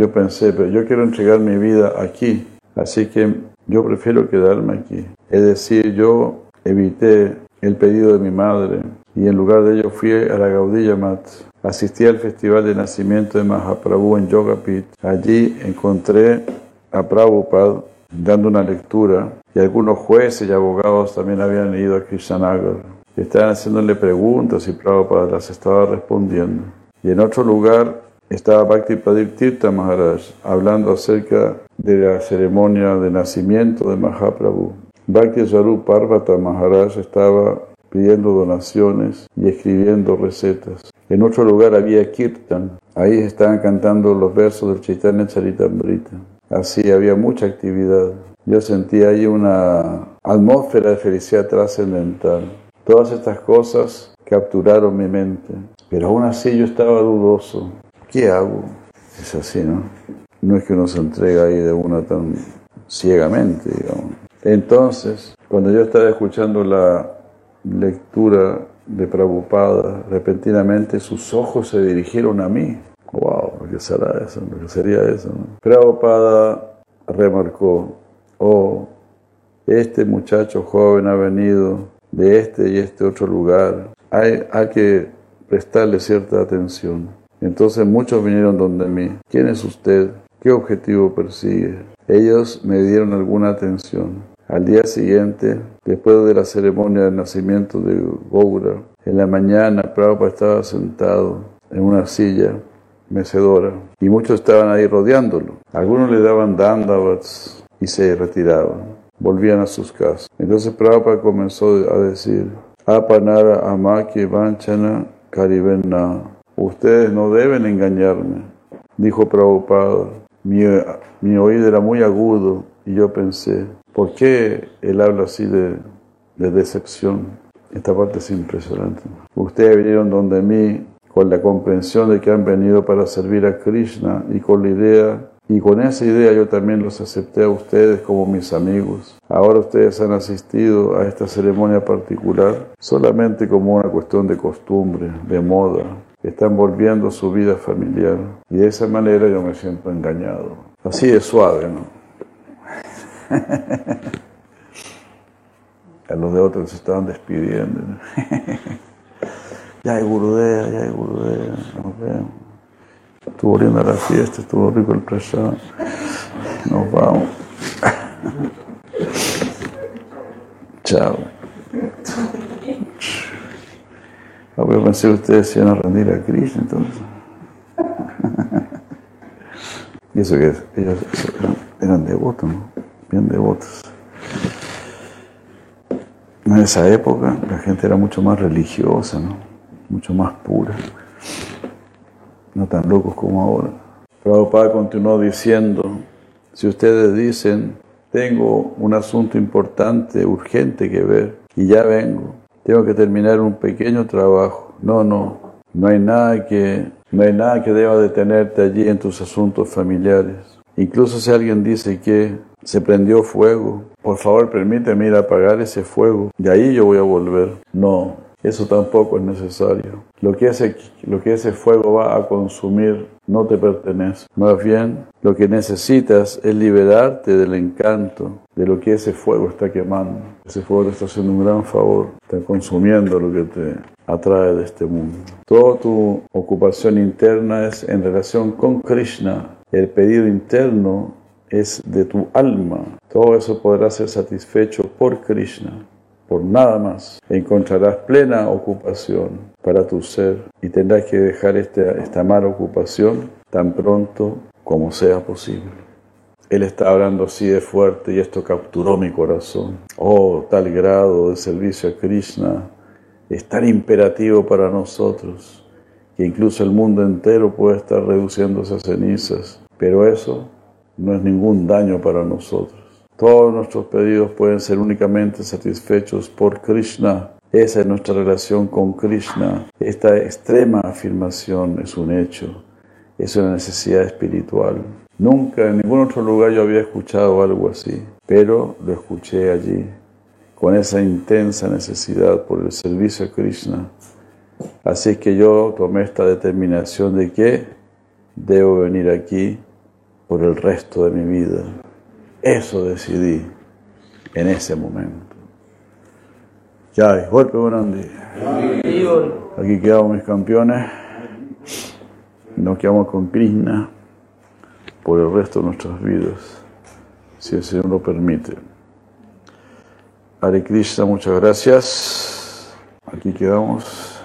yo pensé, pero yo quiero entregar mi vida aquí, así que yo prefiero quedarme aquí. Es decir, yo evité el pedido de mi madre y en lugar de ello fui a la Gaudilla Mat. Asistí al festival de nacimiento de Mahaprabhu en Yogapit. Allí encontré a Prabhupada dando una lectura y algunos jueces y abogados también habían ido a Krishnanagar. Estaban haciéndole preguntas y Prabhupada las estaba respondiendo. Y en otro lugar estaba Bhakti Pradeep Tirtha Maharaj hablando acerca de la ceremonia de nacimiento de Mahaprabhu. Bhakti Swarup Parvata Maharaj estaba pidiendo donaciones y escribiendo recetas. En otro lugar había Kirtan. Ahí estaban cantando los versos del Chaitanya Charitamrita. Así había mucha actividad. Yo sentía ahí una atmósfera de felicidad trascendental. Todas estas cosas capturaron mi mente. Pero aún así yo estaba dudoso. ¿Qué hago? Es así, ¿no? No es que uno se entrega ahí de una tan ciegamente, digamos. Entonces, cuando yo estaba escuchando la lectura de Prabhupada, repentinamente sus ojos se dirigieron a mí. ¡Wow! ¿Qué será eso? ¿Qué sería eso? No? Prabhupada remarcó, oh, este muchacho joven ha venido de este y este otro lugar. Hay, hay que prestarle cierta atención. Entonces muchos vinieron donde mí. ¿Quién es usted? ¿Qué objetivo persigue? Ellos me dieron alguna atención. Al día siguiente, después de la ceremonia del nacimiento de Goura, en la mañana Prabhupada estaba sentado en una silla mecedora y muchos estaban ahí rodeándolo. Algunos le daban dandavats y se retiraban, volvían a sus casas. Entonces Prabhupada comenzó a decir, Apanara amaki vanchana karivenna Ustedes no deben engañarme, dijo Prabhupada. Mi, oído era muy agudo y yo pensé, ¿por qué él habla así de, de decepción? Esta parte es impresionante. Ustedes vinieron donde mí con la comprensión de que han venido para servir a Krishna y con la idea y con esa idea yo también los acepté a ustedes como mis amigos. Ahora ustedes han asistido a esta ceremonia particular solamente como una cuestión de costumbre, de moda están volviendo su vida familiar. Y de esa manera yo me siento engañado. Así de suave, ¿no? a los de otros se estaban despidiendo. ya hay gurudea, ya hay gurudea, nos vemos. Estuvo linda la fiesta, estuvo rico el prasad. Nos vamos. Chao. Ah, pensé que ustedes se iban a rendir a Krishna entonces. y eso que ellos eran, devotos, ¿no? Bien devotos. En esa época la gente era mucho más religiosa, ¿no? Mucho más pura. No tan locos como ahora. Prabhupada continuó diciendo, si ustedes dicen, tengo un asunto importante, urgente que ver, y ya vengo, tengo que terminar un pequeño trabajo. No, no, no hay nada que, no hay nada que deba detenerte allí en tus asuntos familiares. Incluso si alguien dice que se prendió fuego, por favor permíteme ir a apagar ese fuego y ahí yo voy a volver. No, eso tampoco es necesario. Lo que, ese, lo que ese fuego va a consumir no te pertenece. Más bien, lo que necesitas es liberarte del encanto de lo que ese fuego está quemando. Ese fuego te está haciendo un gran favor, está consumiendo lo que te atrae de este mundo. Toda tu ocupación interna es en relación con Krishna. El pedido interno es de tu alma. Todo eso podrá ser satisfecho por Krishna por nada más. Encontrarás plena ocupación para tu ser y tendrás que dejar esta, esta mala ocupación tan pronto como sea posible. Él está hablando así de fuerte y esto capturó mi corazón. Oh, tal grado de servicio a Krishna es tan imperativo para nosotros que incluso el mundo entero puede estar reduciéndose a cenizas, pero eso no es ningún daño para nosotros. Todos nuestros pedidos pueden ser únicamente satisfechos por Krishna. Esa es nuestra relación con Krishna. Esta extrema afirmación es un hecho, es una necesidad espiritual. Nunca en ningún otro lugar yo había escuchado algo así, pero lo escuché allí, con esa intensa necesidad por el servicio a Krishna. Así que yo tomé esta determinación de que debo venir aquí por el resto de mi vida. Eso decidí en ese momento. Ya, golpe grande. Aquí quedamos mis campeones. Nos quedamos con Krishna por el resto de nuestras vidas, si el Señor lo permite. Hare Krishna, muchas gracias. Aquí quedamos.